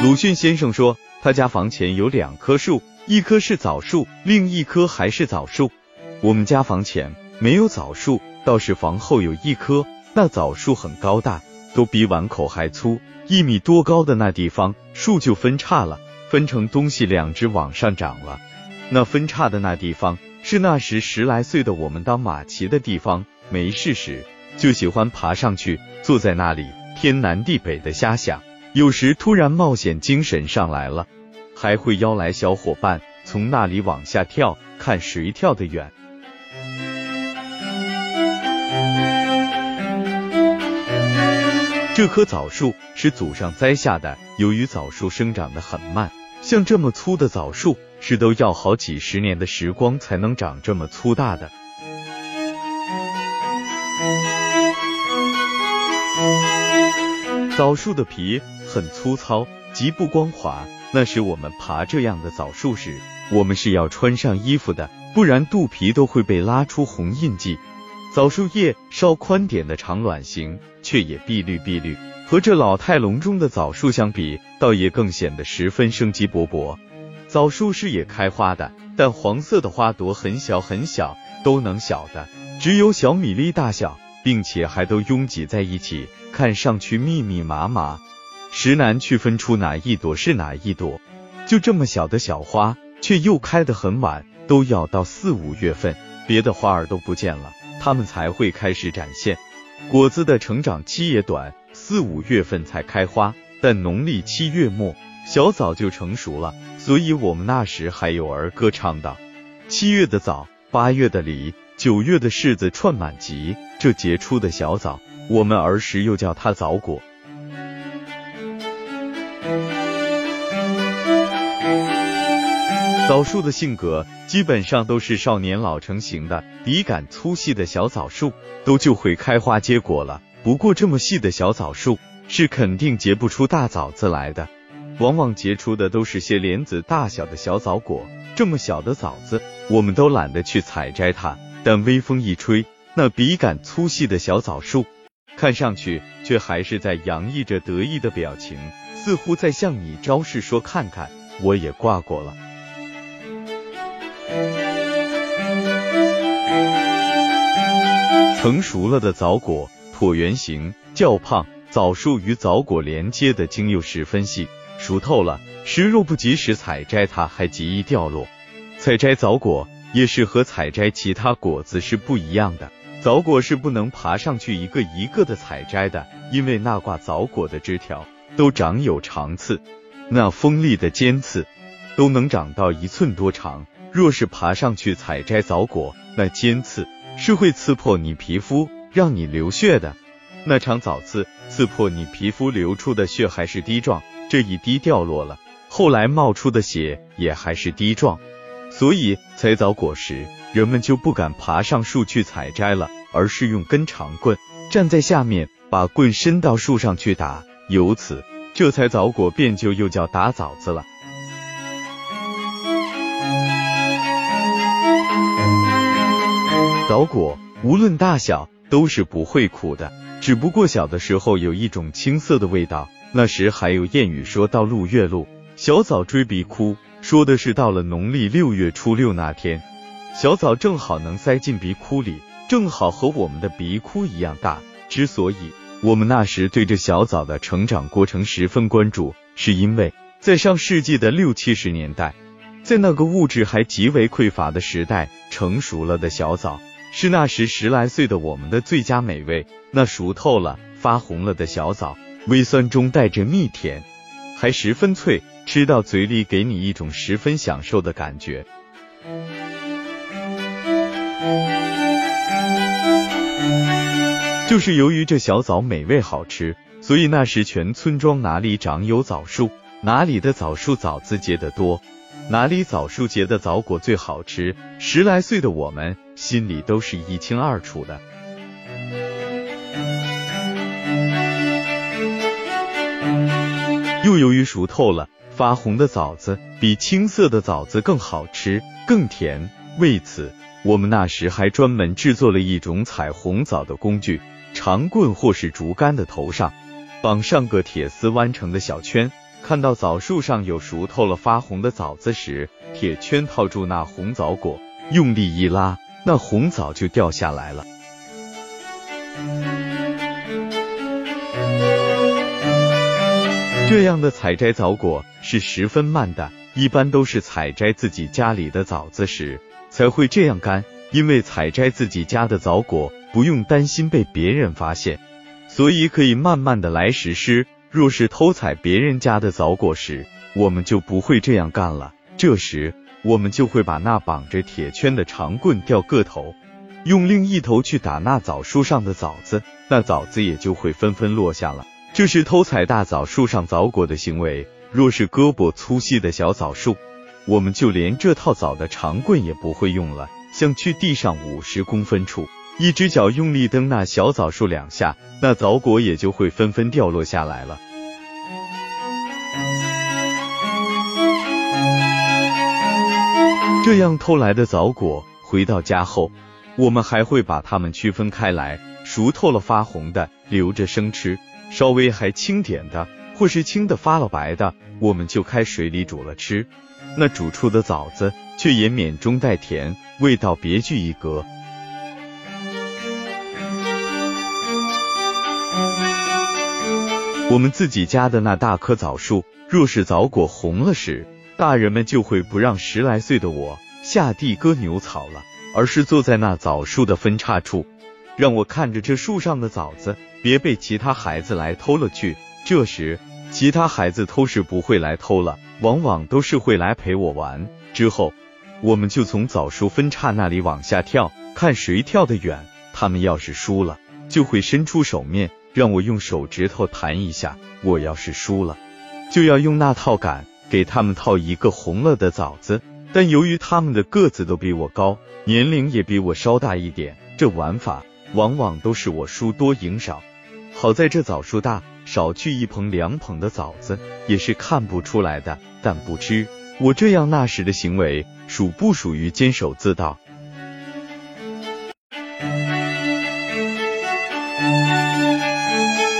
鲁迅先生说，他家房前有两棵树，一棵是枣树，另一棵还是枣树。我们家房前没有枣树，倒是房后有一棵，那枣树很高大，都比碗口还粗，一米多高的那地方树就分叉了，分成东西两只往上长了。那分叉的那地方是那时十来岁的我们当马骑的地方，没事时就喜欢爬上去，坐在那里天南地北的瞎想。有时突然冒险精神上来了，还会邀来小伙伴从那里往下跳，看谁跳得远。这棵枣树是祖上栽下的，由于枣树生长得很慢，像这么粗的枣树是都要好几十年的时光才能长这么粗大的。枣树的皮很粗糙，极不光滑。那时我们爬这样的枣树时，我们是要穿上衣服的，不然肚皮都会被拉出红印记。枣树叶稍宽点的长卵形，却也碧绿碧绿，和这老态龙钟的枣树相比，倒也更显得十分生机勃勃。枣树是也开花的，但黄色的花朵很小很小，都能小的，只有小米粒大小，并且还都拥挤在一起。看上去密密麻麻，实难区分出哪一朵是哪一朵。就这么小的小花，却又开得很晚，都要到四五月份，别的花儿都不见了，它们才会开始展现。果子的成长期也短，四五月份才开花，但农历七月末，小枣就成熟了。所以我们那时还有儿歌唱道：“七月的枣，八月的梨，九月的柿子串满集。”这结出的小枣。我们儿时又叫它枣果。枣树的性格基本上都是少年老成型的，笔杆粗细的小枣树都就会开花结果了。不过这么细的小枣树是肯定结不出大枣子来的，往往结出的都是些莲子大小的小枣果。这么小的枣子，我们都懒得去采摘它，但微风一吹，那笔杆粗细的小枣树。看上去却还是在洋溢着得意的表情，似乎在向你招示说：“看看，我也挂过了。”成熟了的枣果椭圆形较胖，枣树与枣果连接的茎又十分细，熟透了时若不及时采摘，它还极易掉落。采摘枣果也是和采摘其他果子是不一样的。枣果是不能爬上去一个一个的采摘的，因为那挂枣果的枝条都长有长刺，那锋利的尖刺都能长到一寸多长。若是爬上去采摘枣果，那尖刺是会刺破你皮肤，让你流血的。那长枣刺刺破你皮肤流出的血还是滴状，这一滴掉落了，后来冒出的血也还是滴状。所以采枣果时，人们就不敢爬上树去采摘了，而是用根长棍站在下面，把棍伸到树上去打。由此，这采枣果便就又叫打枣子了。枣果无论大小都是不会苦的，只不过小的时候有一种青涩的味道。那时还有谚语说到路月路，小枣追鼻枯。说的是到了农历六月初六那天，小枣正好能塞进鼻窟里，正好和我们的鼻窟一样大。之所以我们那时对这小枣的成长过程十分关注，是因为在上世纪的六七十年代，在那个物质还极为匮乏的时代，成熟了的小枣是那时十来岁的我们的最佳美味。那熟透了、发红了的小枣，微酸中带着蜜甜，还十分脆。吃到嘴里，给你一种十分享受的感觉。就是由于这小枣美味好吃，所以那时全村庄哪里长有枣树，哪里的枣树枣子结得多，哪里枣树结的枣果最好吃。十来岁的我们心里都是一清二楚的。又由于熟透了。发红的枣子比青色的枣子更好吃、更甜。为此，我们那时还专门制作了一种采红枣的工具，长棍或是竹竿的头上绑上个铁丝弯成的小圈，看到枣树上有熟透了发红的枣子时，铁圈套住那红枣果，用力一拉，那红枣就掉下来了。这样的采摘枣果是十分慢的，一般都是采摘自己家里的枣子时才会这样干，因为采摘自己家的枣果不用担心被别人发现，所以可以慢慢的来实施。若是偷采别人家的枣果时，我们就不会这样干了。这时，我们就会把那绑着铁圈的长棍掉个头，用另一头去打那枣树上的枣子，那枣子也就会纷纷落下了。这是偷采大枣树上枣果的行为。若是胳膊粗细的小枣树，我们就连这套枣的长棍也不会用了，像去地上五十公分处，一只脚用力蹬那小枣树两下，那枣果也就会纷纷掉落下来了。这样偷来的枣果回到家后，我们还会把它们区分开来，熟透了发红的留着生吃。稍微还青点的，或是青的发了白的，我们就开水里煮了吃。那煮出的枣子却也免中带甜，味道别具一格。我们自己家的那大棵枣树，若是枣果红了时，大人们就会不让十来岁的我下地割牛草了，而是坐在那枣树的分叉处。让我看着这树上的枣子，别被其他孩子来偷了去。这时，其他孩子偷是不会来偷了，往往都是会来陪我玩。之后，我们就从枣树分叉那里往下跳，看谁跳得远。他们要是输了，就会伸出手面，让我用手指头弹一下。我要是输了，就要用那套杆给他们套一个红了的枣子。但由于他们的个子都比我高，年龄也比我稍大一点，这玩法。往往都是我输多赢少，好在这枣树大，少去一捧两捧的枣子也是看不出来的。但不知我这样那时的行为属不属于坚守自盗？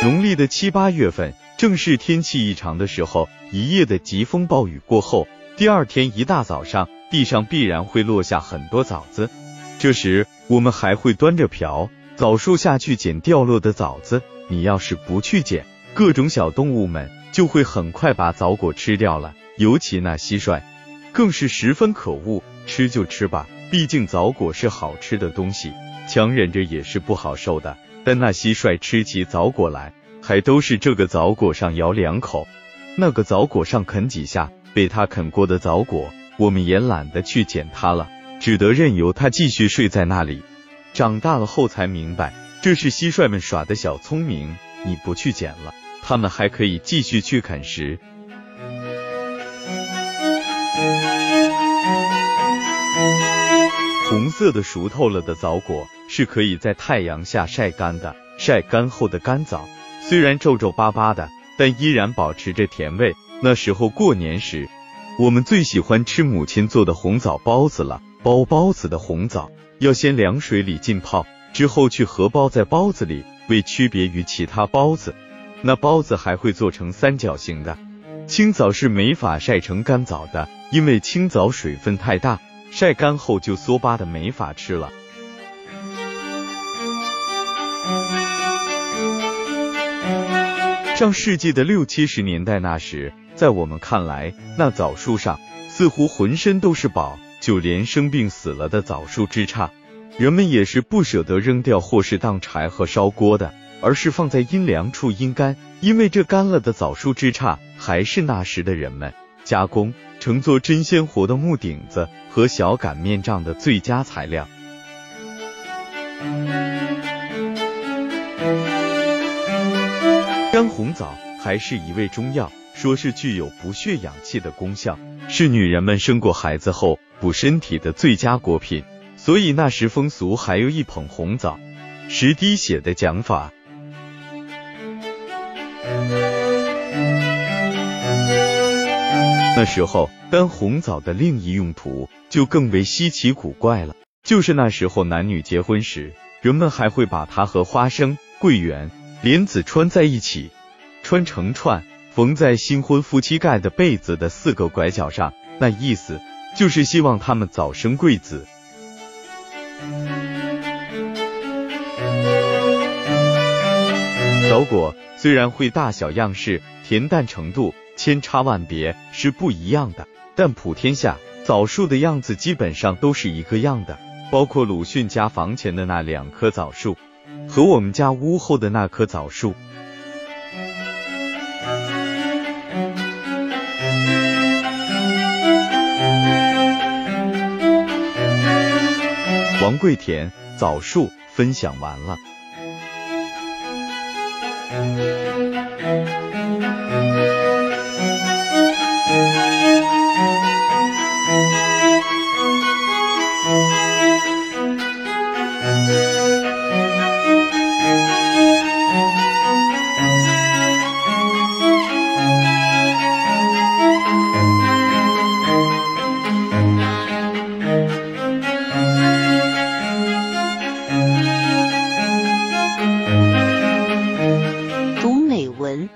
农历的七八月份，正是天气异常的时候。一夜的疾风暴雨过后，第二天一大早上，地上必然会落下很多枣子。这时，我们还会端着瓢。枣树下去捡掉落的枣子，你要是不去捡，各种小动物们就会很快把枣果吃掉了。尤其那蟋蟀，更是十分可恶。吃就吃吧，毕竟枣果是好吃的东西，强忍着也是不好受的。但那蟋蟀吃起枣果来，还都是这个枣果上咬两口，那个枣果上啃几下，被它啃过的枣果，我们也懒得去捡它了，只得任由它继续睡在那里。长大了后才明白，这是蟋蟀们耍的小聪明。你不去捡了，它们还可以继续去啃食。红色的熟透了的枣果是可以在太阳下晒干的，晒干后的干枣虽然皱皱巴巴的，但依然保持着甜味。那时候过年时，我们最喜欢吃母亲做的红枣包子了。包包子的红枣。要先凉水里浸泡，之后去荷包在包子里，为区别于其他包子，那包子还会做成三角形的。青枣是没法晒成干枣的，因为青枣水分太大，晒干后就缩巴的没法吃了。上世纪的六七十年代那时，在我们看来，那枣树上似乎浑身都是宝。就连生病死了的枣树枝杈，人们也是不舍得扔掉或是当柴和烧锅的，而是放在阴凉处阴干，因为这干了的枣树枝杈还是那时的人们加工乘做针线活的木顶子和小擀面杖的最佳材料。干红枣还是一味中药，说是具有补血养气的功效，是女人们生过孩子后。补身体的最佳果品，所以那时风俗还有一捧红枣十滴血的讲法。那时候干红枣的另一用途就更为稀奇古怪了，就是那时候男女结婚时，人们还会把它和花生、桂圆、莲子穿在一起，穿成串，缝在新婚夫妻盖的被子的四个拐角上，那意思就是希望他们早生贵子。枣果虽然会大小样式、甜淡程度千差万别是不一样的，但普天下枣树的样子基本上都是一个样的，包括鲁迅家房前的那两棵枣树，和我们家屋后的那棵枣树。王桂田枣树分享完了。